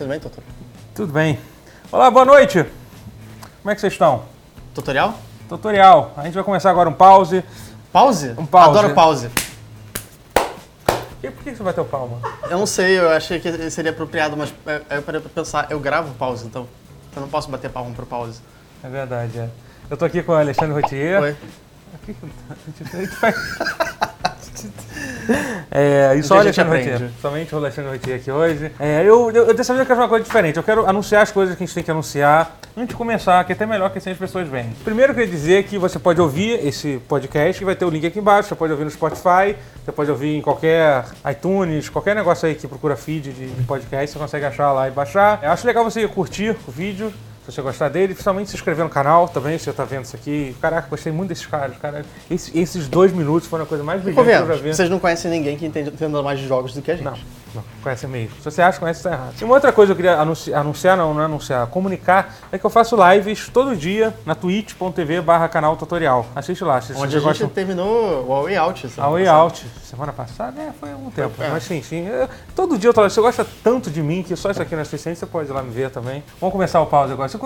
Tudo bem, Totoro? Tudo bem. Olá, boa noite. Como é que vocês estão? Tutorial? Tutorial. A gente vai começar agora um pause. Pause? Um pause. Adoro pause. E por que você bateu palma? Eu não sei, eu achei que seria apropriado, mas é, aí eu parei pra pensar, eu gravo pause, então eu não posso bater palma pro pause. É verdade, é. Eu tô aqui com o Alexandre Rotier. Oi. Aqui que faz. É, e só o Alexandre. Rotier. Somente o Alexandre Rotier aqui hoje. É, eu, eu, dessa vez eu quero fazer uma coisa diferente. Eu quero anunciar as coisas que a gente tem que anunciar antes de começar, que é até melhor que assim as pessoas veem. Primeiro eu queria dizer que você pode ouvir esse podcast, que vai ter o link aqui embaixo. Você pode ouvir no Spotify, você pode ouvir em qualquer iTunes, qualquer negócio aí que procura feed de, de podcast, você consegue achar lá e baixar. Eu acho legal você curtir o vídeo. Se você gostar dele, principalmente se inscrever no canal também, se você tá vendo isso aqui. Caraca, gostei muito desses caras, cara. Esse- esses dois minutos foram a coisa mais brilhante que eu já vi. Vocês não conhecem ninguém que entenda mais de jogos do que a gente. Não, não, conhece mesmo. Se você acha que conhece, está errado. E uma outra coisa que eu queria anunciar, anunciar não, não é anunciar, comunicar, é que eu faço lives todo dia na twitch.tv barra canal tutorial. Assiste lá, se Onde a gente terminou o Way Out. A Way Out, semana passada, é, foi há um tempo. É. Mas sim, sim. eu- todo dia eu tô lá. Você gosta tanto de mim que só isso aqui não é suficiente, você pode ir lá me ver também. Vamos começar o pause agora. Você,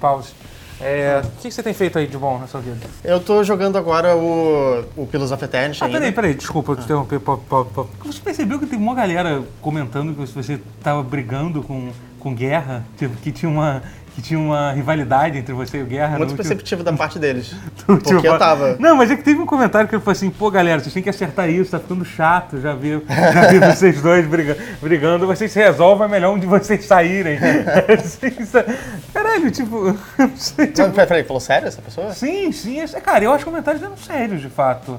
pause. É, o que você tem feito aí de bom na sua vida? Eu tô jogando agora o, o Pillars of Eternity Ah, ainda. peraí, peraí, desculpa eu te interromper. pop, pop, pop. Você percebeu que tem uma galera comentando que você tava brigando com, com Guerra? Tipo, que tinha uma, que tinha uma rivalidade entre você e o Guerra? Muito no último- perceptivo da parte deles. último Porque eu tava. Não, mas é que teve um comentário que ele falou assim, pô, galera, vocês têm que acertar isso, tá ficando chato, já vi, já vi vocês dois brigando, brigando, vocês se resolvem, é melhor um de vocês saírem. Assim, isso- Caralho, tipo, não sei, tipo, Não, peraí, falou sério essa pessoa? Sim, sim. esse- Cara, eu acho que os comentários eram sérios, de fato.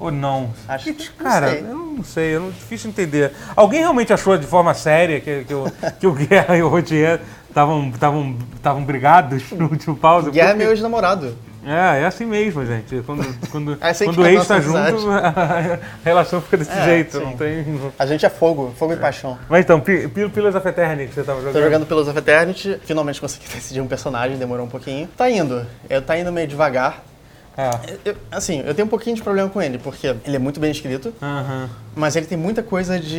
Ou não? Acho que- Cara, eu não sei, é difícil entender. Alguém realmente achou de forma séria que, que, o, que o Guerra e o Rotier estavam estavam estavam brigados no último pause? Guerra é Porque- meu ex-namorado. É, é assim mesmo, gente. Quando, quando, É assim quando o é ex tá nossa junto, a relação fica desse É, jeito. sim. Não tem... A gente é fogo, fogo e paixão. Mas então, Pi- Pillars of Eternity que você tava jogando. Tô jogando Pillars of Eternity, finalmente consegui decidir um personagem, demorou um pouquinho. Tá indo, eu, tá indo meio devagar. É. Eu- assim, eu tenho um pouquinho de problema com ele, porque ele é muito bem escrito, mas ele tem muita coisa de,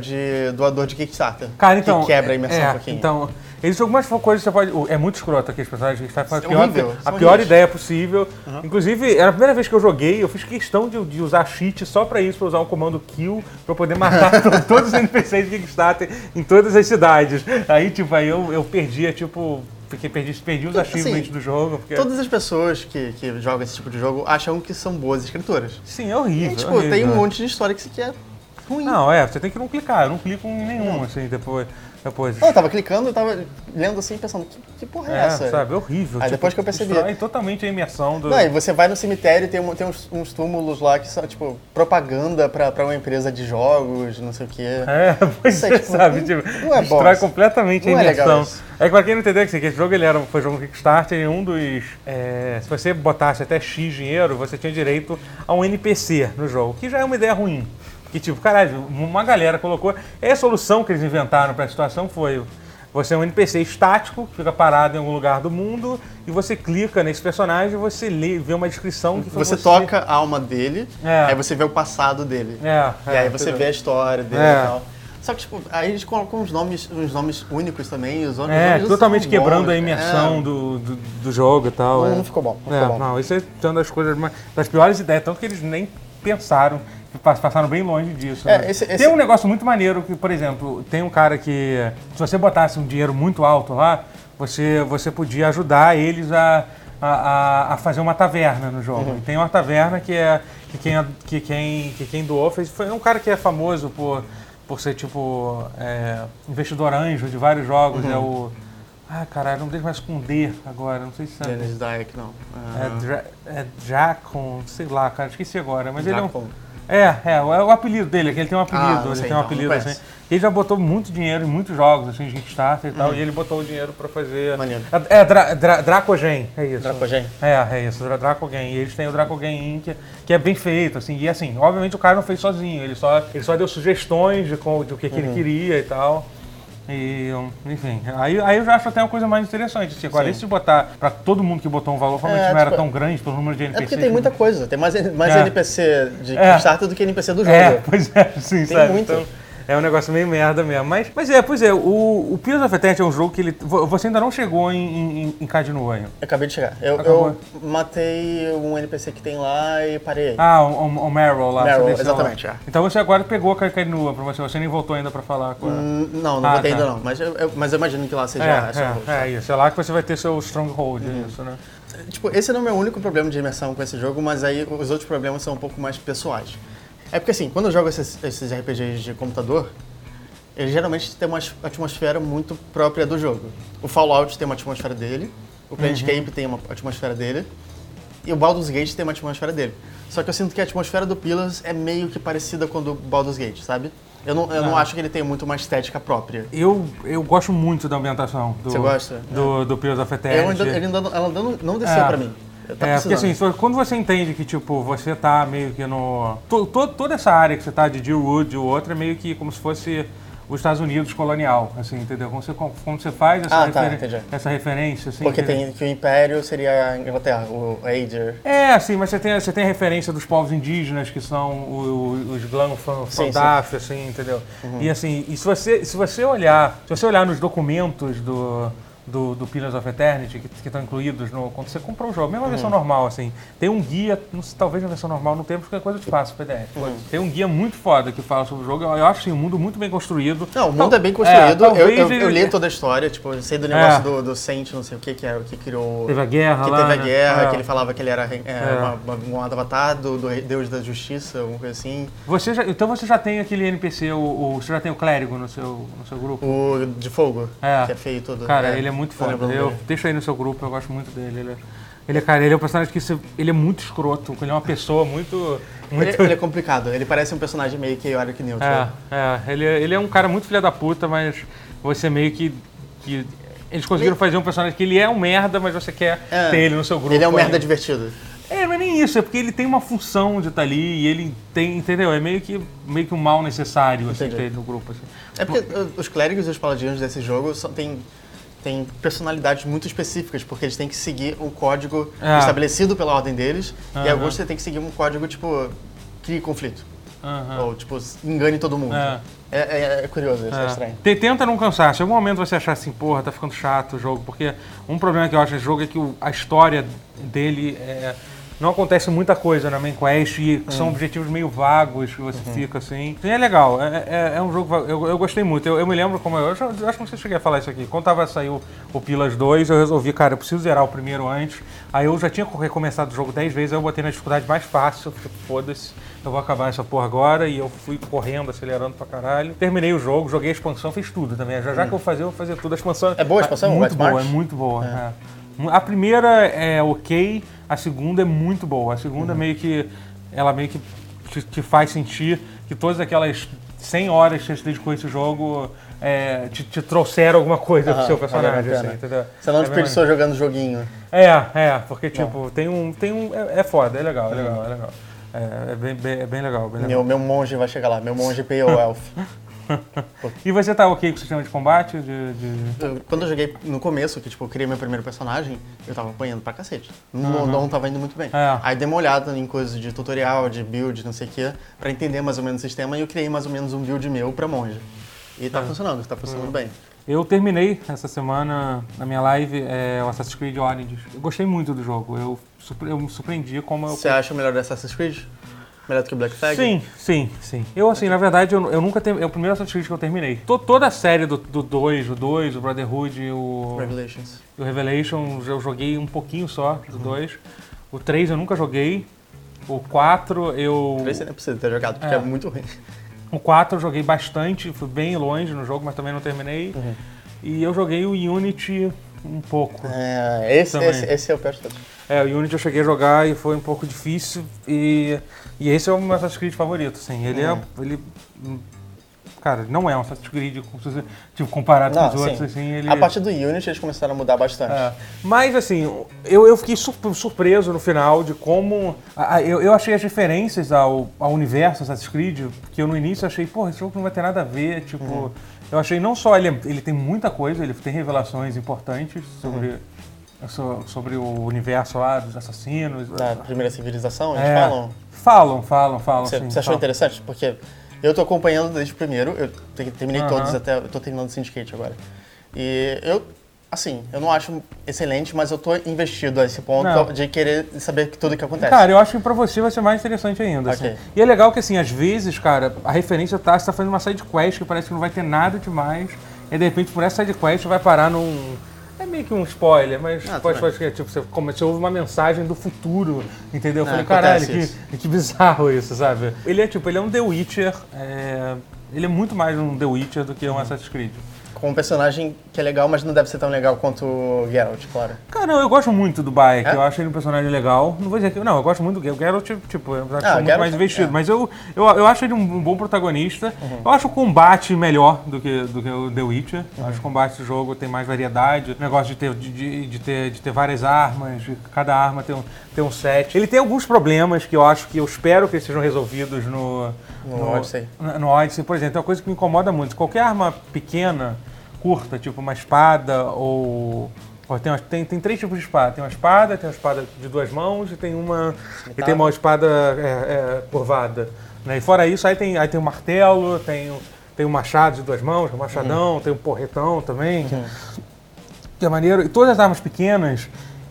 de doador de Kickstarter. Cara, então. Que quebra a imersão é, um pouquinho. Então, existem algumas coisas que você pode. É muito escroto aqui os personagens que a pior, horrível, a são pior horríveis. ideia possível. Inclusive, era a primeira vez que eu joguei, eu fiz questão de, de usar cheat só pra isso, pra usar um comando kill, pra poder matar to- todos os NPCs de Kickstarter em todas as cidades. Aí, tipo, aí eu, eu perdia, tipo. Fiquei, perdi, perdi os Assim, achievements do jogo. Porque... Todas as pessoas que, que jogam esse tipo de jogo acham que são boas escritoras. Sim, é horrível. E, tipo, é horrível. tem um monte de história que você quer ruim. Não, é, você tem que não clicar. Eu não clico em nenhum, assim, depois. Depois. Não, eu tava clicando, eu tava lendo assim, pensando, que, que porra é, É, essa? sabe, é horrível. Aí depois que eu percebi. destrói totalmente a imersão do. Não, e você vai no cemitério e tem, um- tem uns, uns túmulos lá que são, tipo, propaganda pra, pra uma empresa de jogos, não sei o quê. É, pois Isso é, é, tipo, sabe? não- Tipo, não é bom destrói isso. completamente Não a é legal imersão. isso. É que pra quem não entendeu, que esse jogo ele era, foi um jogo Kickstarter e um dos. é, se você botasse até X dinheiro, você tinha direito a um NPC no jogo, que já é uma ideia ruim. Que tipo, caralho, uma galera colocou. E a solução que eles inventaram pra situação foi. Você é um NPC estático, que fica parado em algum lugar do mundo, e você clica nesse personagem e você lê, vê uma descrição que foi Você toca a alma dele, É. aí você vê o passado dele. É, e é, aí você é. vê a história dele É. e tal. Só que, tipo, aí eles colocam uns nomes, uns nomes únicos também, e os outros É, nomes não totalmente quebrando bons. a imersão É. do, do, do jogo e tal. Não, é. não ficou bom, não É, ficou bom. não, isso é uma das coisas mais, das piores ideias, tanto que eles nem pensaram, passaram bem longe disso. É, né? esse- esse- Tem um negócio muito maneiro que, por exemplo, tem um cara que, se você botasse um dinheiro muito alto lá, você, você podia ajudar eles a, a, a- fazer uma taverna no jogo. Uhum. E tem uma taverna que é que quem, que quem, que quem doou fez, foi um cara que é famoso por, por ser tipo é, investidor anjo de vários jogos, Uhum. é o ah, caralho, não deixa mais D agora, não sei se sabe. Dennis Dyack, não. É, Dra é Dracon, sei lá, cara, esqueci agora. Mas ele é Dracon. um. É, é, o, o apelido dele, é que ele tem um apelido, Ah, não ele sei, tem um então, apelido não assim. Ele já botou muito dinheiro em muitos jogos, assim, de Kickstarter e tal, e ele botou o dinheiro pra fazer. Maneiro. É, é Dra Dra Dracogen, é isso. Dracogen? É, é isso, Dra Dracogen. E eles têm o Dracogen Inc., que é bem feito, assim, e assim, obviamente o cara não fez sozinho, ele só, ele só deu sugestões de, co- de o que, que Uhum. ele queria e tal. E, enfim, aí, aí eu já acho até uma coisa mais interessante. Assim, agora, de botar pra todo mundo que botou um valor, provavelmente É, não era tipo, tão grande pelo número de É NPCs. porque tem muita coisa. Tem mais, mais É. NPC de É. Kickstarter do que NPC do jogo. É, pois é, sim, Tem sabe? muito. Então, É um negócio meio merda mesmo. Mas, mas é, pois é, o, o Pillars of Eternity é um jogo que ele. vo- Você ainda não chegou em, em, em. Eu acabei de chegar. Eu, eu matei um NPC que tem lá e parei. Ah, o, o, o Meryl lá. Meryl, exatamente, lá. é. Então você agora pegou a Cadinoa pra você, você nem voltou ainda pra falar com ela. Hum, não, não Ah, tá. ainda não. Mas eu, eu- mas eu imagino que lá seja É, host. é, é isso. É lá que você vai ter seu stronghold, é isso, né? Tipo, esse não é o meu único problema de imersão com esse jogo, mas aí os outros problemas são um pouco mais pessoais. É porque assim, quando eu jogo esses, esses RPGs de computador, eles geralmente têm uma atmosfera muito própria do jogo. O Fallout tem uma atmosfera dele, o Planescape tem uma atmosfera dele, e o Baldur's Gate tem uma atmosfera dele. Só que eu sinto que a atmosfera do Pillars é meio que parecida com a do Baldur's Gate, sabe? Eu não, eu não Ah. acho que ele tenha muito uma estética própria. Eu, eu gosto muito da ambientação do, Você gosta? do, do Pillars of Eternity. Eu ainda, ele ainda, não- ela não, não desceu É. pra mim. Tá é, porque assim, quando você entende que, tipo, você tá meio que no... to- to- toda essa área que você tá de Deerwood e o outro é meio que como se fosse os Estados Unidos colonial, assim, entendeu? Como você, você faz essa, Ah, tá, referen- entendi. essa referência, assim... Porque entendeu? tem que o Império seria a Inglaterra, o Ager. É, assim, mas você tem, você tem a referência dos povos indígenas, que são o- o- os Glanfan Sim, Uhum. Fandaf, assim, entendeu? E assim, e se você, se você olhar, se você olhar nos documentos do, do, do Pillars of Eternity, que, que estão incluídos no, quando você comprou o jogo, mesmo a versão Uhum. normal, assim, tem um guia, não talvez na versão normal não tem, porque é coisa de fácil, PDF. Uhum. Tem um guia muito foda que fala sobre o jogo, eu, eu acho assim, um mundo muito bem construído. Não, o mundo Tal- é bem construído. eu, talvez eu, eu ele- li toda a história, tipo, eu sei do negócio É. do, do Saint, não sei o que, que é o que criou. Teve a guerra que lá, teve a né? guerra, É. que ele falava que ele era é, É. uma- uma- um avatar do, do Deus da Justiça, alguma coisa assim. Você já, então você já tem aquele NPC, o, o- você já tem o clérigo no seu, no seu grupo? O de fogo, É. que é feio todo. Cara, é, ele é muito eu foda. Eu, deixa aí no seu grupo, eu gosto muito dele. Ele é, ele é, cara, ele é um personagem que você- ele é muito escroto, ele é uma pessoa muito. muito Ele, ele é complicado, ele parece um personagem meio chaotic neutral. é, é, ele, é- ele é um cara muito filha da puta, mas você meio que. que eles conseguiram fazer um personagem que ele é um merda, mas você quer É. ter ele no seu grupo. Ele é um aí. merda divertido. É, não é nem isso, é porque ele tem uma função de estar ali e ele tem, entendeu? É meio que, meio que um mal necessário assim, Entendi. ter ele no grupo. Assim. É porque uh, os clérigos e os paladinos desse jogo são, têm, têm personalidades muito específicas, porque eles têm que seguir um código É. estabelecido pela ordem deles, e Aham. alguns você tem que seguir um código, tipo, crie conflito. Aham. Ou, tipo, engane todo mundo. É. É, é- é curioso, isso é, É. estranho. Te- Tenta não cansar. Se em algum momento você achar assim, porra, tá ficando chato o jogo, porque um problema que eu acho nesse jogo é que o- a história dele é, não acontece muita coisa na main quest e são objetivos meio vagos que você fica assim. E é legal, é, é- é um jogo. Eu, eu gostei muito. Eu, eu me lembro como. Eu, eu eu acho que não sei se cheguei a falar isso aqui. Quando tava a sair o, Pilas 2, eu resolvi, cara, eu preciso zerar o primeiro antes. Aí eu já tinha recomeçado o jogo 10 vezes, aí eu botei na dificuldade mais fácil. Falei, foda-se, eu vou acabar essa porra agora. E eu fui correndo, acelerando pra caralho. Terminei o jogo, joguei a expansão, fiz tudo também. Já já que eu vou fazer, eu vou fazer tudo. A expansão É boa a expansão, Muito boa, é muito boa. é. A primeira é ok, a segunda é muito boa. A segunda Uhum. meio que. Ela meio que te, te faz sentir que todas aquelas 100 horas que você dedicou a esse jogo é, te, te trouxeram alguma coisa pro Aham, seu personagem, a assim, entendeu? Você não É desperdiçou jogando joguinho. é, é, porque tipo, tem um. Tem um é, é foda, é legal, é legal, é legal. É, é bem, bem- é bem legal, bem legal. Meu, meu monge vai chegar lá, meu monge Pale Elf. E você tá ok com o sistema de combate? De, de- Quando eu joguei no começo, que tipo, eu criei meu primeiro personagem, eu tava apanhando pra cacete. Não, não tava indo muito bem. É. Aí dei uma olhada em coisas de tutorial, de build, não sei o quê, pra entender mais ou menos o sistema e eu criei mais ou menos um build meu pra monge. E tá funcionando, tá funcionando bem. Eu terminei essa semana, na minha live, é, o Assassin's Creed Origins. Eu gostei muito do jogo. Eu, eu me surpreendi como eu Você acha o melhor do Assassin's Creed? Melhor do que o Black Flag? Sim, sim, sim. Eu, assim, na verdade, eu, eu nunca tenho. É o primeiro Assassin's Creed que eu terminei. To- toda a série do 2, o 2, o Brotherhood e o, Revelations. o Revelation, eu joguei um pouquinho só do 2. O 3 eu nunca joguei. O 4 eu. Três você nem precisa ter jogado, porque é, É. muito ruim. O 4 eu joguei bastante, fui bem longe no jogo, mas também não terminei. Uhum. E eu joguei o Unity um pouco. É, esse, esse, esse é o pior de todos. É, o Unity eu cheguei a jogar e foi um pouco difícil. E, e esse é o meu Assassin's Creed favorito, assim. Ele Uhum. é. Ele, hum, cara, não é um Assassin's Creed como se você- tipo, comparado Não, com os outros, sim. assim. Ele, A partir do Unity eles começaram a mudar bastante. é. Mas assim, eu, eu fiquei sur- surpreso no final de como. a- a- eu, eu achei as diferenças ao, ao universo Assassin's Creed, que eu no início achei, pô, esse jogo não vai ter nada a ver. Tipo, Uhum. eu achei não só ele, ele tem muita coisa, ele tem revelações importantes sobre, Uhum. So- sobre o universo lá dos assassinos. Da primeira civilização, eles É. falam. Falam, falam, falam. Você, sim, você achou falam. interessante? Porque Eu tô acompanhando desde o primeiro, eu te- terminei todos até. Eu tô terminando o Syndicate agora. E eu, assim, eu não acho excelente, mas eu tô investido a esse ponto Não. de querer saber tudo o que acontece. Cara, eu acho que pra você vai ser mais interessante ainda. assim. Ok. E é legal que, assim, às vezes, cara, a referência tá, você tá fazendo uma side quest que parece que não vai ter nada demais. E de repente, por essa side quest, vai parar num. É meio que um spoiler, mas Ah, pode que tipo, você, como, você ouve uma mensagem do futuro, entendeu? Eu falei, caralho, que, que bizarro isso, sabe? Ele é tipo, ele é um The Witcher. é, Ele é muito mais um The Witcher do que um Assassin's Creed. Com um personagem que é legal, mas não deve ser tão legal quanto o Geralt, claro. Cara, não, eu gosto muito do Bayek, É? eu acho ele um personagem legal. Não vou dizer que. Não, eu gosto muito do Geralt. O Geralt, tipo, eu acho que Ah, sou muito Geralt mais é- investido. é. Mas eu, eu, eu acho ele um, um bom protagonista. Eu acho o combate melhor do que, do que o The Witcher. Eu acho que o combate do jogo tem mais variedade. O negócio de ter, de, de- de ter, de ter várias armas, de cada arma ter um, ter um set. Ele tem alguns problemas que eu acho que eu espero que eles sejam resolvidos no. No Odyssey. No, no Odyssey, por exemplo, é uma coisa que me incomoda muito. Qualquer arma pequena, curta, tipo uma espada ou. tem, tem, tem três tipos de espada. Tem uma espada, tem uma espada de duas mãos e tem uma. E tem uma espada é, é, curvada. Né? E fora isso, aí tem, aí tem o martelo, tem, o- tem o machado de duas mãos, o machadão, tem o porretão também. que- que é maneiro. E todas as armas pequenas,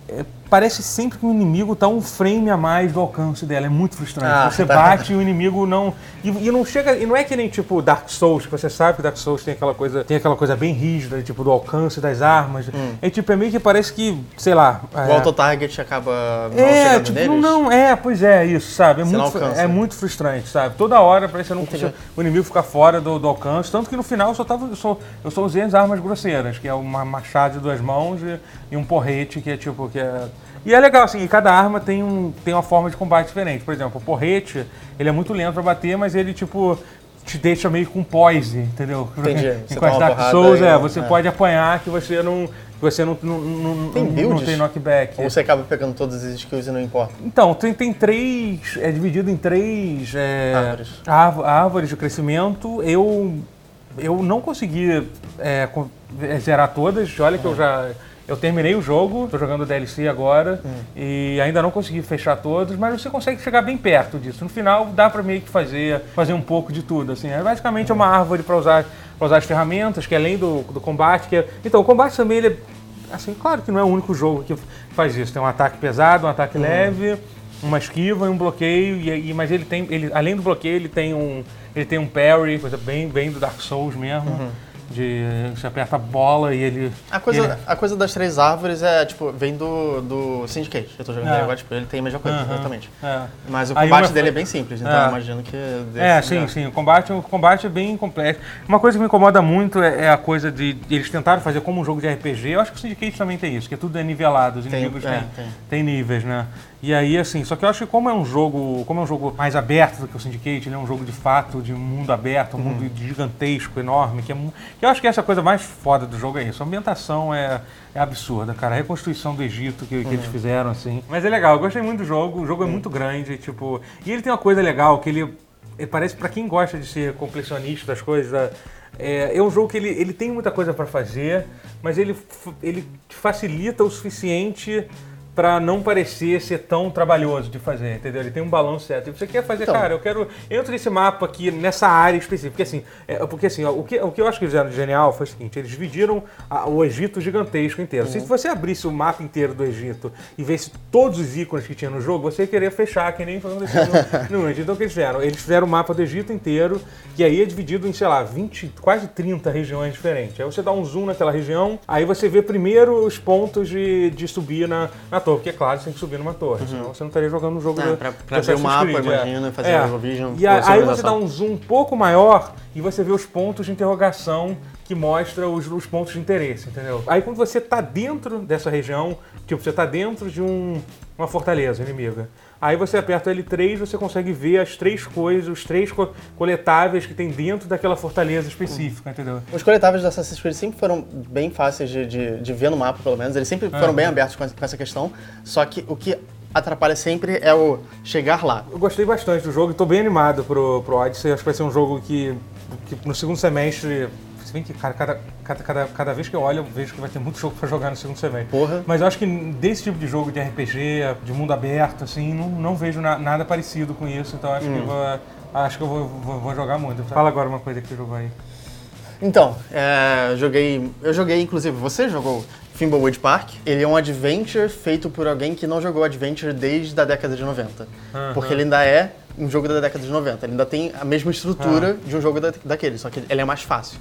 é, parece sempre que o inimigo tá um frame a mais do alcance dela. É muito frustrante. Ah, você tá. bate e o inimigo não. E, e não chega. E não é que nem tipo Dark Souls, que você sabe que Dark Souls tem aquela coisa, tem aquela coisa bem rígida, tipo, do alcance das armas. É tipo, é meio que parece que, sei lá. O é, auto-target acaba não é, chegando tipo, neles. não, é, pois é, isso, sabe? É, Você muito, alcança. é muito frustrante, sabe? Toda hora parece que não consigo, o inimigo ficar fora do, do alcance, tanto que no final eu só, tava, eu, só, eu só usei as armas grosseiras, que é uma machado de duas mãos e, e um porrete, que é tipo, que é... E é legal, assim, e cada arma tem, um, tem uma forma de combate diferente. Por exemplo, o porrete, ele é muito lento pra bater, mas ele, tipo, te deixa meio com poise, entendeu? Entendi. Você uma Dark Souls, é, você é. pode apanhar que você não... Você não, não, não, Tem não, tem knockback. Ou você acaba pegando todas as skills e não importa. Então, tem, tem três. É dividido em três é, Árvores. árv- árvores de crescimento. Eu, eu não consegui é, é, zerar todas. Olha que eu já. Eu terminei o jogo, tô jogando DLC agora e ainda não consegui fechar todos, mas você consegue chegar bem perto disso. No final dá pra meio que fazer, fazer um pouco de tudo. Assim. É basicamente uma árvore para usar, pra usar as ferramentas, que além do, do combate. Que é- então, o combate também ele é Assim, claro que não é o único jogo que faz isso. Tem um ataque pesado, um ataque leve, uma esquiva e um bloqueio. E, e- mas ele tem, ele, além do bloqueio, ele tem um, ele tem um parry, coisa bem, bem do Dark Souls mesmo. De você aperta a bola e ele. A coisa, ele- a coisa das três árvores é, tipo, vem do, do Syndicate. Eu tô jogando É. ele agora, tipo, ele tem a mesma coisa, exatamente. É. Mas o combate uma- dele é bem simples, então É. eu imagino que... É, sim, sim. O combate, o combate é bem complexo. Uma coisa que me incomoda muito é, é a coisa de, eles tentaram fazer como um jogo de RPG. Eu acho que o Syndicate também tem isso, que tudo é nivelado. Os Tem, inimigos é, têm, tem. têm níveis, né? E aí, assim, só que eu acho que como é um jogo, como é um jogo mais aberto do que o Syndicate, ele é um jogo de fato de mundo aberto, um Uhum. mundo gigantesco, enorme, que é que eu acho que essa coisa mais foda do jogo é isso. A ambientação é, é absurda, cara. A reconstrução do Egito que, que Uhum. eles fizeram, assim. Mas é legal, eu gostei muito do jogo. O jogo é muito grande, tipo. E ele tem uma coisa legal que ele, ele parece pra quem gosta de ser completionista das coisas. da- É, é um jogo que ele, ele tem muita coisa pra fazer, mas ele, ele facilita o suficiente pra não parecer ser tão trabalhoso de fazer, entendeu? Ele tem um balanço certo. E você quer fazer, Então. cara, eu quero. Entro nesse mapa aqui, nessa área específica. Porque assim, é, porque, assim ó, o, que, o que eu acho que fizeram de genial foi o seguinte: eles dividiram a- o Egito gigantesco inteiro. Se você abrisse o mapa inteiro do Egito e visse todos os ícones que tinha no jogo, você ia querer fechar, que nem foi aconteceu no, no Egito. Então o que eles fizeram? Eles fizeram o mapa do Egito inteiro, e aí é dividido em, sei lá, 20, quase 30 regiões diferentes. Aí você dá um zoom naquela região, aí você vê primeiro os pontos de, de subir na, na torre, porque é claro, você tem que subir numa torre, senão você não estaria jogando um jogo É, de, pra- pra ver o mapa, Creed, imagina, fazer é. Eurovision E a- aí você dá um zoom um pouco maior e você vê os pontos de interrogação que mostra os, os pontos de interesse, entendeu? Aí quando você tá dentro dessa região, tipo, você tá dentro de um- uma fortaleza inimiga. Aí você aperta o L3 você consegue ver as três coisas, os três co- coletáveis que tem dentro daquela fortaleza específica, entendeu? Os coletáveis do Assassin's Creed sempre foram bem fáceis de, de, de ver no mapa, pelo menos. Eles sempre foram Aham. bem abertos com essa, com essa questão. Só que o que atrapalha sempre é o chegar lá. Eu gostei bastante do jogo e tô bem animado pro, pro Odyssey. Acho que vai ser um jogo que, que no segundo semestre. Se bem que, cara, cada, cada, cada, cada vez que eu olho, eu vejo que vai ter muito jogo pra jogar no segundo semestre. Porra. Mas eu acho que desse tipo de jogo de RPG, de mundo aberto, assim, não, não vejo na- nada parecido com isso. Então acho que vai, acho que eu vou, vou, vou jogar muito. Fala agora uma coisa que você jogou aí. Então, é, joguei. Eu joguei, inclusive, você jogou Thimbleweed Park. Ele é um adventure feito por alguém que não jogou adventure desde a década de 90. Porque ele ainda é um jogo da década de 90. Ele ainda tem a mesma estrutura de um jogo da, daquele, só que ele é mais fácil.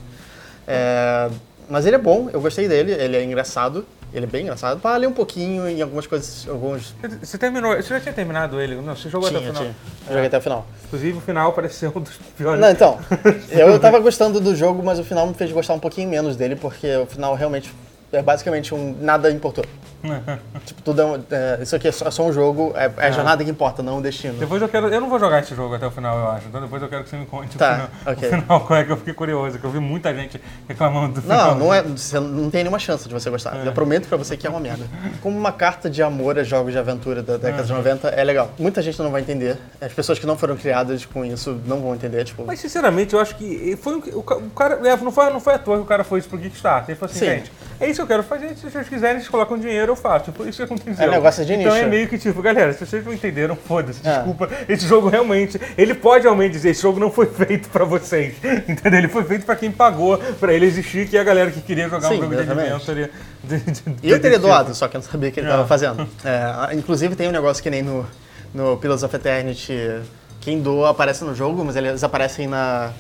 É, mas ele é bom, eu gostei dele, ele é engraçado. Ele é bem engraçado. Falei um pouquinho em algumas coisas, alguns. Você terminou, você já tinha terminado ele? Não, você jogou Tinha, até o final. tinha. Eu Joguei até o final. Inclusive o final pareceu um dos piores. Não, então, eu tava gostando do jogo, mas o final me fez gostar um pouquinho menos dele, porque o final realmente é basicamente um nada importou. tipo, tudo é, um- é, isso aqui é só, é só um jogo, é, é a jornada que importa, não o destino. Depois eu quero. Eu não vou jogar esse jogo até o final, eu acho. Então depois eu quero que você me conte Tá, o, final, ok. o final, qual é que eu fiquei curioso, que eu vi muita gente reclamando do Não, final. não, é, você não tem nenhuma chance de você gostar. Eu prometo pra você que é uma merda. Como uma carta de amor a jogos de aventura da década de 90, é legal. Muita gente não vai entender. As pessoas que não foram criadas com isso não vão entender, tipo... Mas sinceramente, eu acho que foi um- o cara. é, Não foi, não foi à toa que o cara foi isso pro Kickstarter. Ele falou assim, Sim. gente, é isso que eu quero fazer. Se vocês quiserem, vocês colocam dinheiro, eu faço. Tipo, isso que aconteceu. É negócio de Então nicho. é meio que tipo, galera, se vocês não entenderam, foda-se, É. desculpa. Esse jogo realmente. Ele pode realmente dizer, esse jogo não foi feito pra vocês. Entendeu? Ele foi feito pra quem pagou pra ele existir, que é a galera que queria jogar Sim, um jogo de exatamente. adventure. de- de- E eu teria desse doado, só que eu não sabia o que ele estava fazendo. É, inclusive tem um negócio que nem no, no Pillars of Eternity, quem doa aparece no jogo, mas eles aparecem na,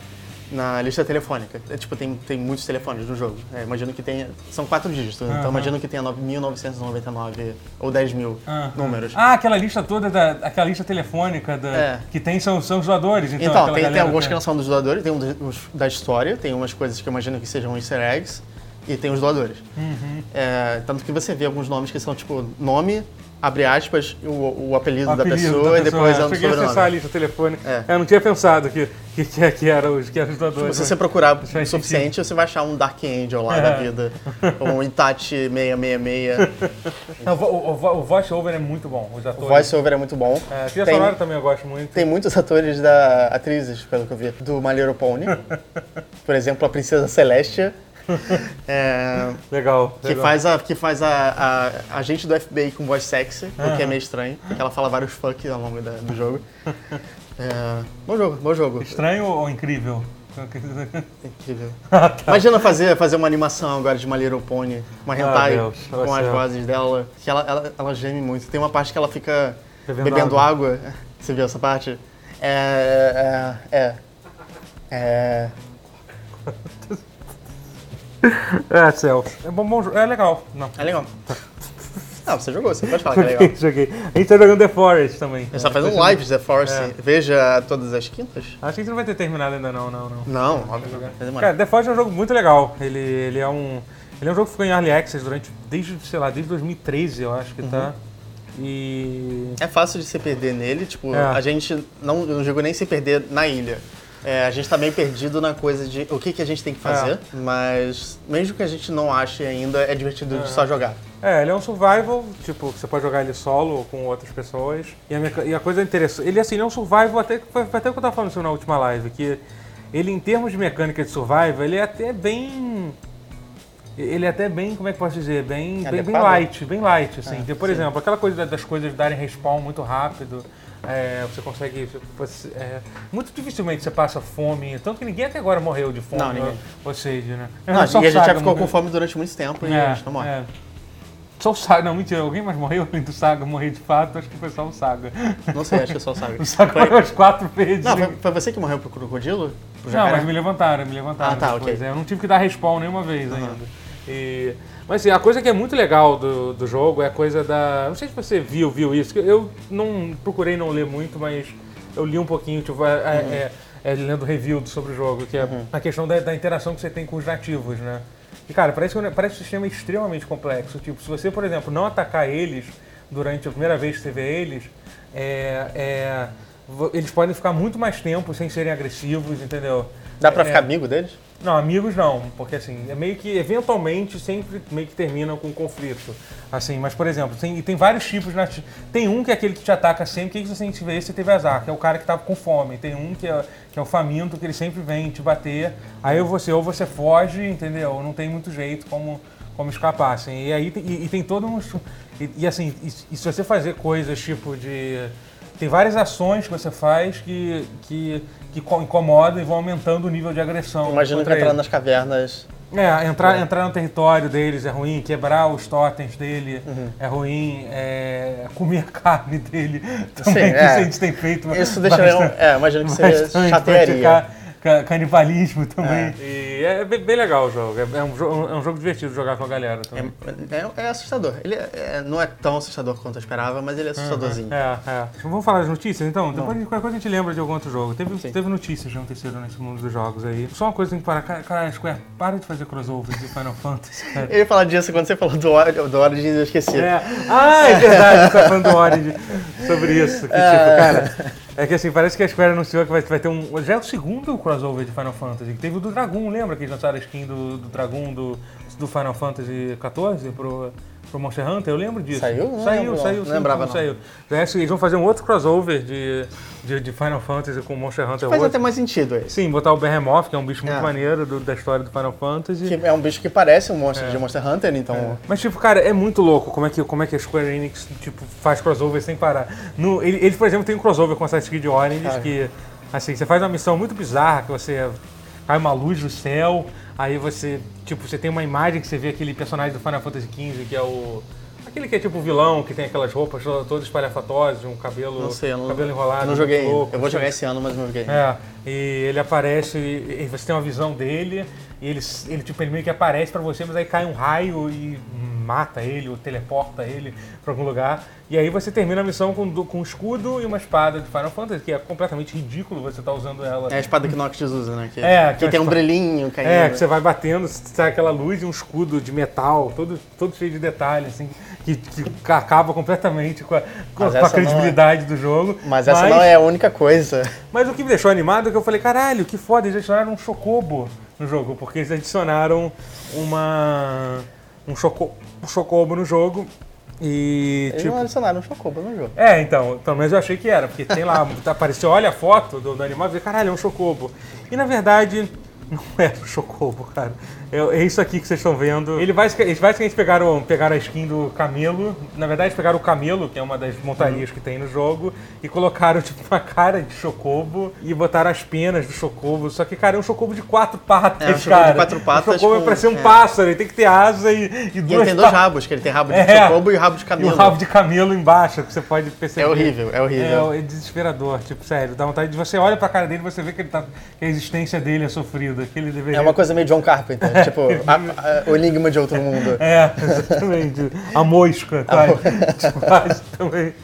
na lista telefônica. É, tipo, tem, tem muitos telefones no jogo. É, imagino que tenha. São quatro dígitos, Aham. então imagino que tenha 9.999 ou 10 mil Aham. números. Ah, aquela lista toda, da, aquela lista telefônica da, É. que tem são, são os doadores. Então, Então, tem, tem alguns que não são dos doadores, tem um dos, os da história, tem umas coisas que eu imagino que sejam easter eggs, e tem os doadores. Uhum. É, tanto que você vê alguns nomes que são tipo nome, abre aspas, o, o apelido, o da apelido pessoa e depois é é. Cheguei a acessar a lista telefônica. É. Eu não tinha pensado que, que, que, que era os, que eram os doadores. Se você procurar o suficiente, você vai achar um Dark Angel lá É. da vida, ou um Itachi 666. Não, o, o, o voice over é muito bom, os O atores. voice-over é muito bom. É, a trilha Tem- sonora também eu gosto muito. Tem muitos atores da atrizes, pelo que eu vi, do My Little Pony. Por exemplo, a Princesa Celestia. É, Legal. Que legal. faz, a, que faz a, a, a gente do FBI com voz sexy, o que é meio estranho, porque ela fala vários fuck ao longo da- do jogo. É, bom jogo, bom jogo. Estranho ou incrível? Incrível. Ah, tá. Imagina fazer, fazer uma animação agora de uma Little Pony, uma hentai, Deus, vai com as vozes dela, que ela, ela, ela geme muito. Tem uma parte que ela fica Bebendo bebendo, água. Você viu essa parte? É. É. É. é É, céu. É bom, bom jogo. É legal. Não. é legal. Não, você jogou, você pode falar que é legal. Joguei. A gente tá jogando The Forest também. A gente tá fazendo lives da Force. É. Veja todas as quintas? Acho que a gente não vai ter terminado ainda não, não, não. Não, óbvio. Cara, The Forest é um jogo muito legal. Ele, ele é um. Ele é um jogo que ficou em Early Access durante, desde, sei lá, desde 2013, eu acho que tá. E. É fácil de se perder nele, tipo, É. a gente não, não digo nem se perder na ilha. É, a gente tá meio perdido na coisa de o que, que a gente tem que fazer, mas mesmo que a gente não ache ainda, é divertido de só jogar. É, ele é um survival, tipo, você pode jogar ele solo ou com outras pessoas. E a, meca- e a coisa interessante. Ele, assim, ele é um survival, até, foi até o que eu tava falando isso na última live, que ele, em termos de mecânica de survival, ele é até bem. Ele é até bem, como é que eu posso dizer? Bem, bem, bem light, bem light, assim. Ah, Porque, por sim. exemplo, aquela coisa da- das coisas darem respawn muito rápido. É, você consegue. Você, é, muito dificilmente você passa fome. Tanto que ninguém até agora morreu de fome. Não, ninguém. Ou seja, né? Não, Só e a gente já ficou morreu. com fome durante muito tempo e a gente não morre. É. Só o Saga, não, mentira, alguém mais morreu além do Saga morrer de fato? Acho que foi só o Saga. Não sei, acho que é só o Saga. O Saga Foi- morreu umas quatro vezes. Não, foi, foi você que morreu pro crocodilo? Pro Não, mas me levantaram, me levantaram Ah, tá, depois. ok. é, Eu não tive que dar respawn nenhuma vez ainda. E- mas assim, a coisa que é muito legal do, do jogo é a coisa da. Não sei se você viu, viu isso, eu não procurei não ler muito, mas eu li um pouquinho, tipo, é, é- é- é lendo review sobre o jogo, que é a questão da, da interação que você tem com os nativos, né? E cara, parece, que- parece um sistema extremamente complexo. Tipo, se você, por exemplo, não atacar eles durante a primeira vez que você vê eles, é, é, eles podem ficar muito mais tempo sem serem agressivos, entendeu? Dá pra É, ficar amigo deles? Não, amigos não, porque assim, é meio que, eventualmente, sempre meio que terminam com conflito. Assim, mas, por exemplo, tem, tem vários tipos na Tem um que é aquele que te ataca sempre, que você que ver você teve azar, que é o cara que tava com fome. Tem um que é, que é o faminto, que ele sempre vem te bater. Aí você, ou você foge, entendeu? Não tem muito jeito como, como escapar, assim. E aí tem- e, e tem todo um. E, e, assim, e, e se você fazer coisas tipo de. Tem várias ações que você faz que, que, que co- incomodam e vão aumentando o nível de agressão. Imagino que entrar ele. nas cavernas. É, entrar, entrar no território deles é ruim, quebrar os totens dele Uhum. é ruim, é, comer a carne dele também, Sim, que é. a gente tem feito. Isso deixaria. um- É, imagino que seria bastante chatearia. praticar ca- canibalismo também. E é bem, bem legal o jogo. É, é um jogo. é um jogo divertido de jogar com a galera também. É, é- é assustador. Ele é- é- não é tão assustador quanto eu esperava, mas ele é assustadorzinho. É, é. Vamos falar das notícias então? Depois de qualquer coisa a gente lembra de algum outro jogo. Teve, Sim. teve notícias que aconteceram nesse mundo dos jogos aí. Só uma coisa que tem que parar. Cara, Square, para de fazer crossover de Final Fantasy, cara. Eu ia falar disso quando você falou do, do Origins, eu esqueci. É. Ah, é verdade, você tá falando do Origin sobre isso. Que, tipo, cara, é que assim, parece que a Square anunciou que vai, vai ter um. Já é o segundo crossover de Final Fantasy. Teve o do Dragon, lembra que eles lançaram a skin do, do Dragon do, do Final Fantasy XIV pro, pro Monster Hunter? Eu lembro disso. Saiu? Não Saiu, lembro, saiu. Não sim, lembrava, não. Saiu. É, eles vão fazer um outro crossover de, de, de Final Fantasy com Monster Hunter Faz até mais sentido esse. Sim, botar o Behemoth, que é um bicho muito É. maneiro do- da história do Final Fantasy. Que é um bicho que parece um monstro de Monster Hunter, então. Mas, tipo, cara, é muito louco como é que, como é que a Square Enix, tipo, faz crossover sem parar. No, ele- eles, por exemplo, tem um crossover com Assassin's Creed Origins, Cara. que, assim, você faz uma missão muito bizarra, que você cai uma luz do céu, aí você, tipo, você tem uma imagem que você vê aquele personagem do Final Fantasy XV, que é o... Aquele que é tipo o vilão, que tem aquelas roupas todas espalhafatosas, um cabelo, Não sei, não, cabelo enrolado. eu não joguei louco, Eu vou jogar esse ano, mas não joguei. É, e ele aparece, e você tem uma visão dele, e ele, ele, tipo, ele meio que aparece pra você, mas aí cai um raio e mata ele, ou teleporta ele pra algum lugar. E aí você termina a missão com, com um escudo e uma espada de Final Fantasy, que é completamente ridículo você estar usando ela. É a espada que Noctis usa, né? Que, É, que que tem um brilhinho caindo. É, que você vai batendo, sai aquela luz e um escudo de metal, todo, todo cheio de detalhes, assim, que, que acaba completamente com a, com Mas a é- credibilidade do jogo. Mas essa não é a única coisa. Mas o que me deixou animado é que eu falei, caralho, que foda, eles adicionaram um chocobo no jogo, porque eles adicionaram uma. um, choco, um chocobo no jogo. E Eles tipo. não adicionaram um chocobo no jogo. É, então, pelo menos eu achei que era, porque tem lá, apareceu, olha a foto do, do animal e caralho, é um chocobo. E na verdade, não é um chocobo, cara. É, é isso aqui que vocês estão vendo. Ele basic- eles basicamente pegaram, pegaram a skin do camelo. Na verdade, eles pegaram o camelo, que é uma das montarias que tem no jogo, e colocaram tipo uma cara de chocobo e botaram as penas do chocobo. Só que, cara, é um chocobo de quatro patas, É, um chocobo cara. de quatro patas O chocobo é com- pra ser um é. pássaro, ele tem que ter asa e, e E duas ele tem dois rabos, que ele tem rabo de É. chocobo e rabo de E camelo. o rabo de camelo embaixo, que você pode perceber. É horrível, é horrível. É, é desesperador, tipo, sério. Dá vontade de você olha pra cara dele e você vê que, ele tá, que a existência dele é sofrida, que ele deveria... É uma coisa meio John Carpenter, tipo, a- a- o enigma de outro mundo. É, exatamente. A mosca, quase. Tipo, quase também.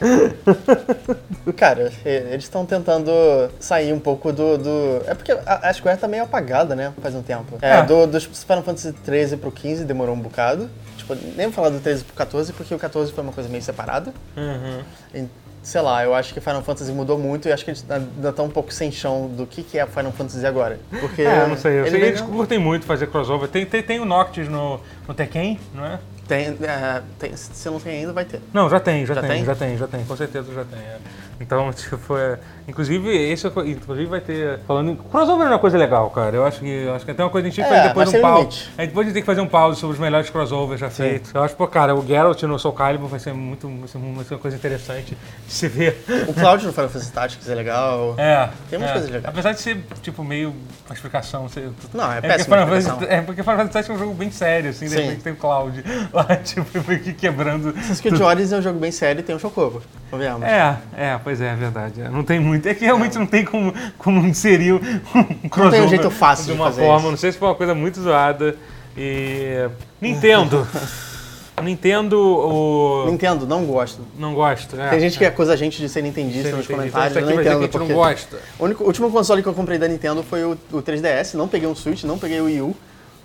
Cara, eles estão tentando sair um pouco do. do- É porque a, a Square tá meio apagada, né? Faz um tempo. É, É. do, dos Final Fantasy 13 pro 15 demorou um bocado. Tipo, nem vou falar do 13 pro 14, porque o 14 foi uma coisa meio separada. Uhum. E, sei lá, eu acho que Final Fantasy mudou muito e acho que eles ainda estão um pouco sem chão do que, que é Final Fantasy agora. Porque. É, não sei. Eu ele sei eles curtem muito fazer crossover. Tem, tem, tem o Noctis no, no Tekken, não é? Tem, é, tem- se não tem ainda, vai ter. Não, já tem, já, Já tem, tem? já tem, já tem, com certeza já tem. é. Então, tipo, é, inclusive, esse é inclusive vai ter. Falando. Crossover é uma coisa legal, cara. Eu acho que, eu acho que até uma coisa que a gente tem que É, fazer depois mas um tem pau. limite. Aí depois a gente tem que fazer um pause sobre os melhores crossovers já feitos. Eu acho, pô, cara, o Geralt no Soul Calibur vai ser muito. Vai ser, uma coisa interessante de se ver. O Cloud no Final Fantasy Tactics é legal. É. Tem umas é. coisas legais. Apesar de ser, tipo, meio uma explicação. Ser, Não, é porque péssima Final explicação. É porque Final Fantasy Tactics é um jogo bem sério, assim, de Sim. repente tem o Cloud lá, tipo, que quebrando. Assassin's Creed Origins é um jogo bem sério e tem um Chocobo. Convenhamos. É, é, pois é, é verdade. É, Não tem muito. É que realmente não tem como, como inserir um crossover um jeito fácil de de uma fazer forma. isso. Não sei se foi uma coisa muito zoada. E. Nintendo. Nintendo, o. Nintendo, não gosto. Não gosto. É, Tem gente que é. acusa a gente de ser nintendista Você nos não comentários, Então, eu não entendo porque... não gosta. O, único, o último console que eu comprei da Nintendo foi o, o 3DS, não peguei um Switch, não peguei o Wii U,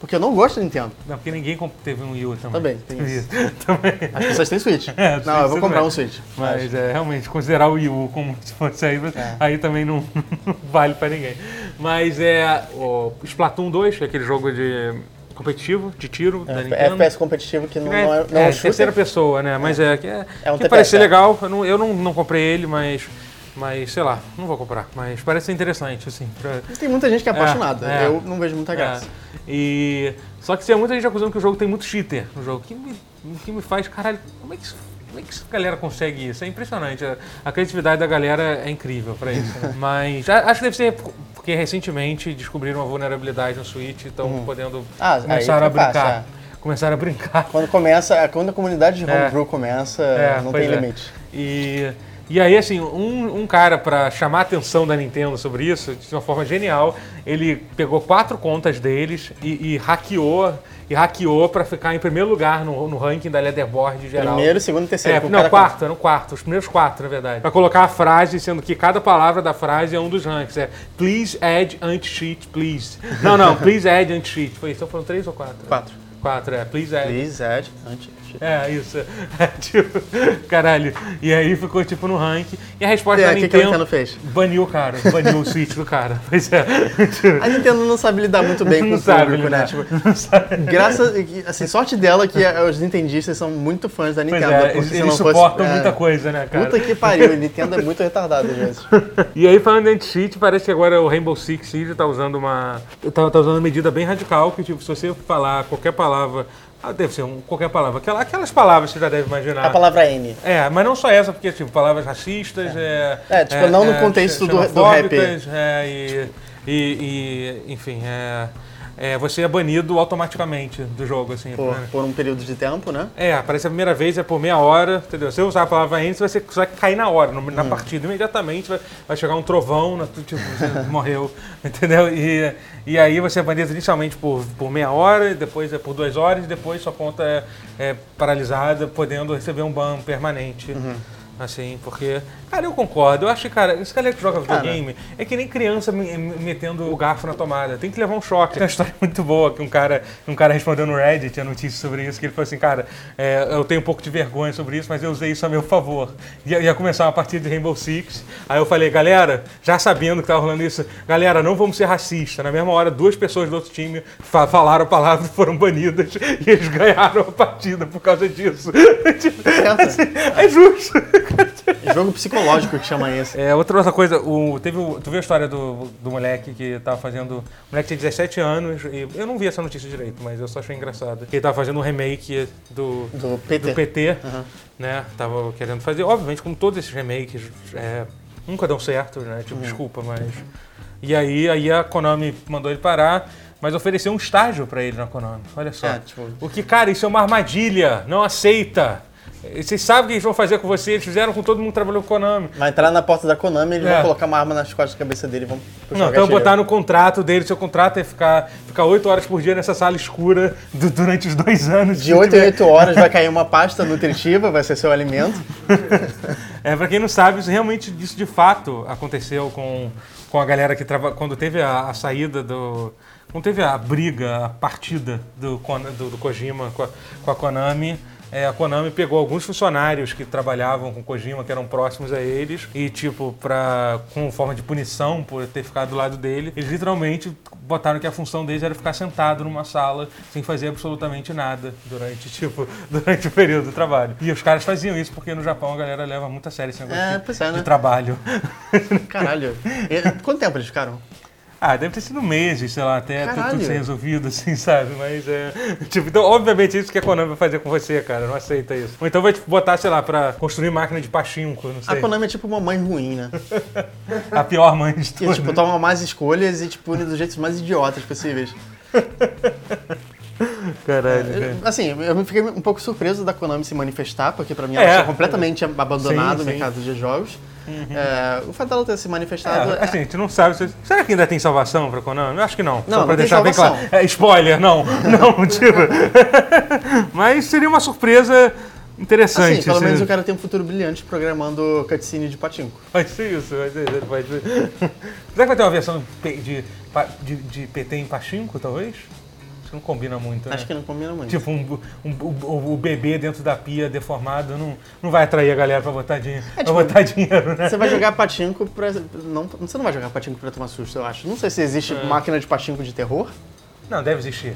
porque eu não gosto da Nintendo. Não, porque ninguém teve um Wii U também. Também, tem isso. também. As pessoas têm Switch. É, não, eu vou comprar bem. um Switch. Mas é, realmente, considerar o Wii U como se fosse aí, É. aí também não, não vale pra ninguém. Mas é o Splatoon 2, que é aquele jogo de competitivo, de tiro da É, Nintendo. FPS competitivo que não É, não é, não é, é terceira pessoa, né? Mas é, que, é, É um que parece é. legal. Eu, não, eu não, não comprei ele, mas, mas sei lá, não vou comprar. Mas parece ser interessante, assim. pra- Tem muita gente que é apaixonada, é. eu não vejo muita graça. É. E só que tem muita gente acusando que o jogo tem muito cheater no jogo. Que me, que me faz, caralho, como é que isso- como é que essa galera consegue isso? É impressionante. A, a criatividade da galera é incrível pra isso. né? Mas acho que deve ser por- porque recentemente descobriram uma vulnerabilidade no Switch e estão podendo Ah, aí começaram a fica fácil, brincar. Começaram a brincar. Quando começa, quando a comunidade de É. homebrew começa, É, não tem é. limite. E, e aí, assim, um, um cara, pra chamar a atenção da Nintendo sobre isso, de uma forma genial, ele pegou quatro contas deles e, e hackeou, e hackeou pra ficar em primeiro lugar no, no ranking da leaderboard geral. Primeiro, segundo e terceiro. É, não, quarto, era no quarto, os primeiros quatro, na verdade. Pra colocar a frase, sendo que cada palavra da frase é um dos ranks. É please add anti-cheat, please. Não, não, please add anti-cheat. Foi isso, então foram três ou quatro? Quatro. Quatro, é, please add. Please add É, isso. É, tipo, caralho. E aí ficou tipo no ranking. E a resposta É, da o que, que a Nintendo, Nintendo fez? baniu o cara, baniu o Switch do cara. Pois é. A Nintendo não sabe lidar muito bem com Não o sabe público, né? Tipo, Não sabe. graças, assim, sorte dela que os nintendistas são muito fãs da Nintendo. é, eles, eles não fosse, suportam é, muita coisa, né, cara? Puta que pariu, a Nintendo é muito retardada às vezes. E aí, falando de anti-cheat, parece que agora o Rainbow Six Siege tá usando uma. Tá, tá usando uma medida bem radical, que tipo, se você falar qualquer palavra. Ah, deve ser um, qualquer palavra. Aquela- aquelas palavras que você já deve imaginar. A palavra N. É, mas não só essa, porque, tipo, palavras racistas, é... É, tipo, não no contexto do- do rap. É, e, e, e, enfim, é, é, você é banido automaticamente do jogo, assim. Por, né? por um período de tempo, né? É, aparece a primeira vez, é por meia hora, entendeu? Se eu usar a palavra N, você vai, cair na hora, na partida, imediatamente vai, vai chegar um trovão, na, tu, tipo, você morreu, entendeu? E, e aí você é banido inicialmente por, por meia hora, depois é por duas horas, e depois sua conta é, é paralisada, podendo receber um ban permanente. Assim, porque. Cara, eu concordo. Eu acho que, cara, esse cara que joga videogame é que nem criança me- me- metendo o garfo na tomada. Tem que levar um choque. Tem uma história muito boa que um cara, um cara respondeu no Reddit a notícia sobre isso, que ele falou assim, cara, é, eu tenho um pouco de vergonha sobre isso, mas eu usei isso a meu favor. Ia, ia começar uma partida de Rainbow Six. Aí eu falei, galera, já sabendo que tava rolando isso, galera, não vamos ser racistas. Na mesma hora, duas pessoas do outro time fa- falaram a palavra e foram banidas. E eles ganharam a partida por causa disso. Certo. assim, é justo. Jogo psicológico que chama isso. É, outra, outra coisa, o, teve o, tu viu a história do, do moleque que tava fazendo. O moleque tinha 17 anos, e eu não vi essa notícia direito, mas eu só achei engraçado. Ele tava fazendo um remake do, Do PT. do PT, Aham. né? Tava querendo fazer. Obviamente, como todos esses remakes, é, nunca dão certo, né? Tipo, desculpa, mas. E aí, aí a Konami mandou ele parar, mas ofereceu um estágio pra ele na Konami. Olha só. É, tipo- O que, cara, isso é uma armadilha, não aceita. Vocês sabem o que eles vão fazer com você, eles fizeram com todo mundo que trabalhou com Konami. Vai entrar na porta da Konami, eles É. vão colocar uma arma nas costas da cabeça dele e vão puxar Não, então botar no contrato dele, seu contrato é ficar, ficar 8 horas por dia nessa sala escura du- durante os dois anos. De Se 8 em tiver- 8 horas vai cair uma pasta nutritiva, vai ser seu alimento. É, pra quem não sabe, isso realmente isso de fato aconteceu com, com a galera que trabalha. Quando teve a, a saída do. Quando teve a briga, a partida do, do, do Kojima com a, com a Konami. É, a Konami pegou alguns funcionários que trabalhavam com Kojima, que eram próximos a eles, e tipo, pra, com forma de punição por ter ficado do lado dele, eles literalmente botaram que a função deles era ficar sentado numa sala sem fazer absolutamente nada durante, tipo, durante o período do trabalho. E os caras faziam isso porque no Japão a galera leva muito a sério esse negócio É, de, é, de né? trabalho. Caralho. E- Quanto tempo eles ficaram? Ah, deve ter sido meses, sei lá, até Caralho. tudo ser resolvido, assim, sabe? Mas é. Tipo, então, obviamente, isso que a Konami vai fazer com você, cara. Não aceita isso. Ou então vai te botar, sei lá, pra construir máquina de pachinko, não A sei. Konami é tipo uma mãe ruim, né? A pior mãe de todas. tipo, toma más escolhas e, tipo, une dos jeitos mais idiotas possíveis. Caralho, Eu- cara. Assim, eu me fiquei um pouco surpreso da Konami se manifestar, porque pra mim É. ela tinha completamente abandonado Sim, o sim. mercado de jogos. É, o fato dela ter se manifestado... É, assim, a gente não sabe. se- Será que ainda tem salvação pra Konami? Eu acho que não. Não, Só tem deixar bem claro. É, spoiler, não. Não, tipo. Mas seria uma surpresa interessante. Assim, pelo assim. menos o cara tem um futuro brilhante programando cutscene de patinco. Pode ser isso, pode ser, pode ser. Será que vai ter uma versão de, de, de, de PT em Pachinko, talvez? Isso não combina muito, né? Acho que não combina muito. Tipo, um, um- o, o bebê dentro da pia deformado não, não vai atrair a galera pra botar dinheiro, pra tipo, botar dinheiro né? Você vai jogar patinco pra. Não, você não vai jogar patinco pra tomar susto, eu acho. Não sei se existe É. máquina de patinco de terror. Não, deve existir.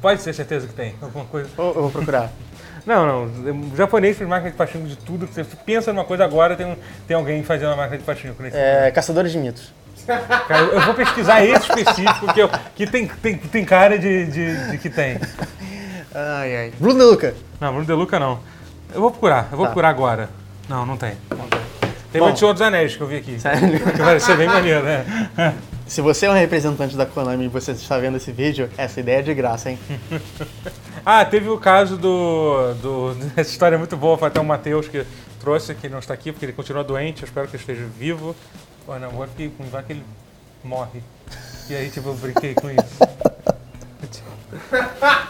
Pode ter certeza que tem. Alguma coisa. Eu vou procurar. Não, não. O japonês fez máquina de pachinko de tudo. Você pensa numa coisa agora, tem, um- tem alguém fazendo uma máquina de pachinko nesse É, Caçadores de mitos. Cara, eu vou pesquisar esse específico que, eu, que tem, tem, tem cara de, de, de que tem. Ai, ai. Bruno De Luca. Não, Bruno De Luca não. Eu vou procurar, eu vou Tá. procurar agora. Não, não tem. Não tem. Tem Bom. muito Senhor dos Anéis que eu vi aqui. Sério? Que vai ser bem maneiro, né? Se você é um representante da Konami e você está vendo esse vídeo, essa ideia é de graça, hein? Ah, teve o caso do, do. Essa história é muito boa, foi até o Matheus que trouxe, que não está aqui, porque ele continua doente, eu espero que esteja vivo. Pô, não, agora fiquei com vai que ele morre. E aí, tipo, eu brinquei com isso.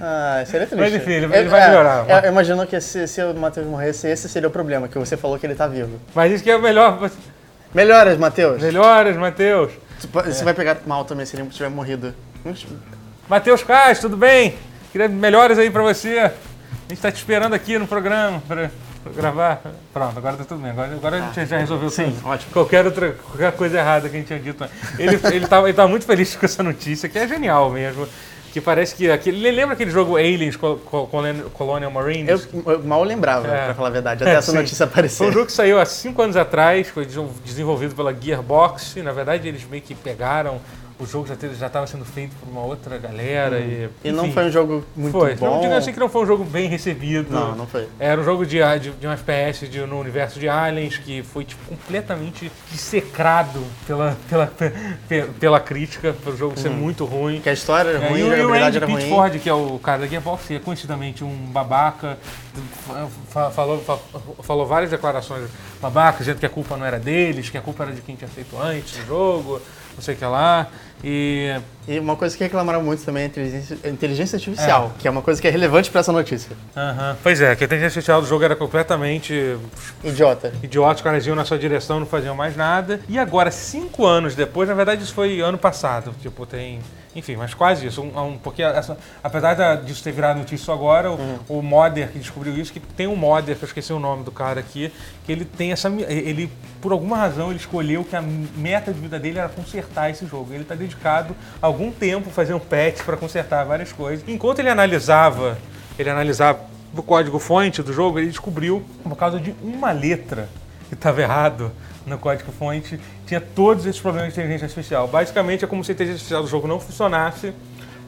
Ah, seria triste. Mas enfim, ele- ele vai melhorar. Eu, eu imagino que se, se o Matheus morresse, esse seria o problema, que você falou que ele tá vivo. Mas isso que é o melhor. Melhoras, Matheus. Melhoras, Matheus. Você vai pegar mal também se ele tiver morrido. Matheus Castro, tudo bem? Queria melhores aí pra você. A gente tá te esperando aqui no programa pra gravar. Pronto, agora tá tudo bem. Agora, agora a gente já resolveu Sim, tudo. ótimo. Qualquer outra qualquer coisa errada que a gente tinha dito. Ele, ele, tava, ele tava muito feliz com essa notícia, que é genial mesmo. Que parece que. Aquele, lembra aquele jogo Aliens Col- Col- Colonial- Marines? Eu, eu mal lembrava, É. pra falar a verdade, até essa Sim. notícia aparecer. Foi um jogo que saiu há cinco anos atrás, foi des- desenvolvido pela Gearbox. Na verdade, eles meio que pegaram. O jogo já estava sendo feito por uma outra galera. E, E não enfim, foi um jogo muito foi. bom. Não digo assim que não foi um jogo bem recebido. Não, não foi. Era um jogo de, de, de um FPS de- no universo de Aliens que foi tipo, completamente dissecrado pela, pela, pe- pela crítica, pelo jogo ser muito ruim. Porque a história era É, ruim, e, a o- e o Andy era ruim. Pitford, que é o cara da Gearbox, é coincidentemente um babaca, fa- falou, fa- falou várias declarações babacas, dizendo que a culpa não era deles, que a culpa era de quem tinha feito antes do jogo, não sei o que lá. E E uma coisa que reclamaram muito também é a inteligência, a inteligência artificial, que é uma coisa que é relevante pra essa notícia. Aham. Pois é, que a inteligência artificial do jogo era completamente Idiota. idiota, os caras iam na sua direção, não faziam mais nada. E agora, cinco anos depois, na verdade isso foi ano passado, tipo, tem... Enfim, mas quase isso. Um, um- porque essa- apesar da- disso ter virado notícia agora, o, o modder que descobriu isso, que tem um modder, que eu esqueci o nome do cara aqui, que ele tem essa... Ele, por alguma razão, ele escolheu que a meta de vida dele era consertar esse jogo. Ele está dedicado algum tempo fazer um patch para consertar várias coisas. Enquanto ele analisava, ele analisava o código-fonte do jogo, ele descobriu, por causa de uma letra que estava errado no código-fonte, tinha todos esses problemas de inteligência artificial. Basicamente, é como se a inteligência artificial do jogo não funcionasse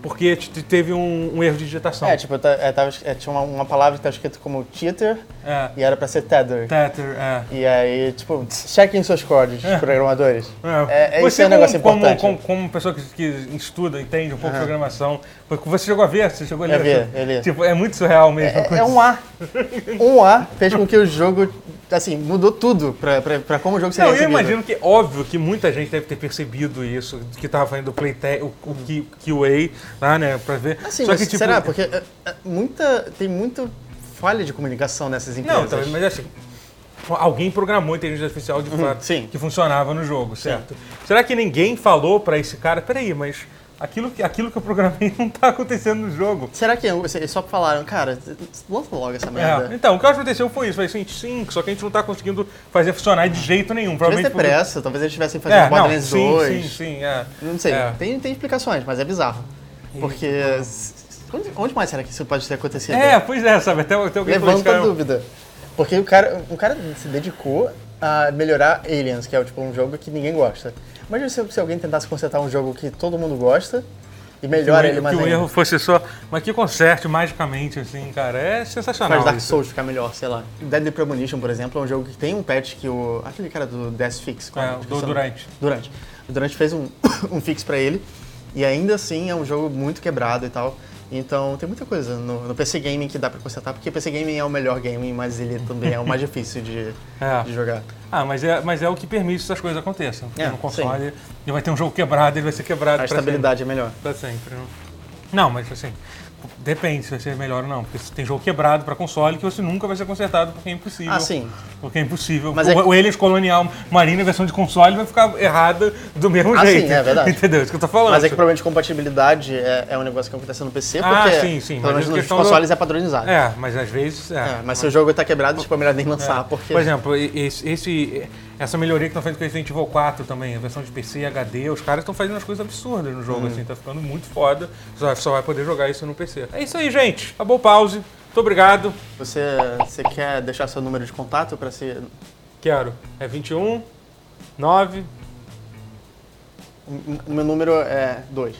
porque teve um, um erro de digitação. É, tipo, tá- é, tava, é, tinha uma, uma palavra que estava escrito como cheater É. e era pra ser tether. Tether, é. E aí, tipo, chequem seus códigos, programadores. É, é, você isso é um como, negócio como, importante. como, como pessoa que, que estuda, entende um pouco de programação, porque você chegou a ver, você chegou a ler. Eu vi, eu li. Tipo, é muito surreal mesmo. É, é um A. Um A fez com que o jogo, assim, mudou tudo pra, pra, pra como o jogo seria Não, eu recebido. imagino que, óbvio, que muita gente deve ter percebido isso, que tava fazendo o playtest, o, o QA, lá, né, pra ver. Assim, Só mas que, tipo, será? Porque é, é, muita, tem muita falha de comunicação nessas empresas. Não, tá, mas assim, alguém programou a inteligência artificial de fato Uhum, sim. que funcionava no jogo, certo? Será que ninguém falou pra esse cara, peraí, mas aquilo que, aquilo que eu programei não tá acontecendo no jogo? Será que eles só falaram, cara, lança logo essa É, merda? então, o que aconteceu foi isso, foi assim, sim, só que a gente não tá conseguindo fazer funcionar de jeito nenhum. Talvez ter pressa, talvez eles estivessem fazendo É, não, Borderlands sim, 2. sim, sim, é. Não sei, É. tem, tem explicações, mas é bizarro. Porque. Onde, onde mais será que isso pode ter acontecido? É, pois é, sabe, até, até alguém Levanta cara, dúvida. Porque o cara, o cara se dedicou a melhorar Aliens, que é tipo, um jogo que ninguém gosta. Imagina se, se alguém tentasse consertar um jogo que todo mundo gosta e melhora ele mais que o ainda. erro fosse só, mas que conserte magicamente, assim, cara, é sensacional. Faz Dark isso. Souls ficar melhor, sei lá. Dead Premonition, por exemplo, é um jogo que tem um patch que o. Aquele cara do Death Fix. É, a do? Durante. Durante. O Durante fez um, um fix pra ele. E ainda assim é um jogo muito quebrado e tal. Então tem muita coisa no, no PC Gaming que dá pra consertar, porque PC Gaming é o melhor gaming, mas ele também é o mais difícil de, É. de jogar. Ah, mas é, mas é o que permite que essas coisas aconteçam. Porque É, no console ele vai ter um jogo quebrado, ele vai ser quebrado A estabilidade é melhor. sempre. Pra sempre. Não, não mas assim, depende se vai ser melhor ou não. Porque tem jogo quebrado pra console que você nunca vai ser consertado porque é impossível. Ah, sim. Porque é impossível. Mas o, é o Aliens Colonial Marine, a versão de console, vai ficar errada do mesmo Ah, jeito. sim, é verdade. Entendeu? Isso que eu tô falando. Mas é que provavelmente compatibilidade é, é um negócio que acontece no PC, Ah, porque sim, sim, pelo mas menos nos consoles é padronizado. É, mas às vezes. É, É, mas se o jogo tá quebrado, tipo, é melhor nem lançar, porque... Por exemplo, esse, esse- essa melhoria que estão fazendo com Resident Evil 4 também, a versão de PC, HD, os caras estão fazendo umas coisas absurdas no Hum. jogo, assim, tá ficando muito foda. Só, só vai poder jogar isso no PC. É isso aí, gente. Acabou o pause. Muito obrigado. Você, você quer deixar seu número de contato pra se... Quero. É 21 9 O meu número é 2.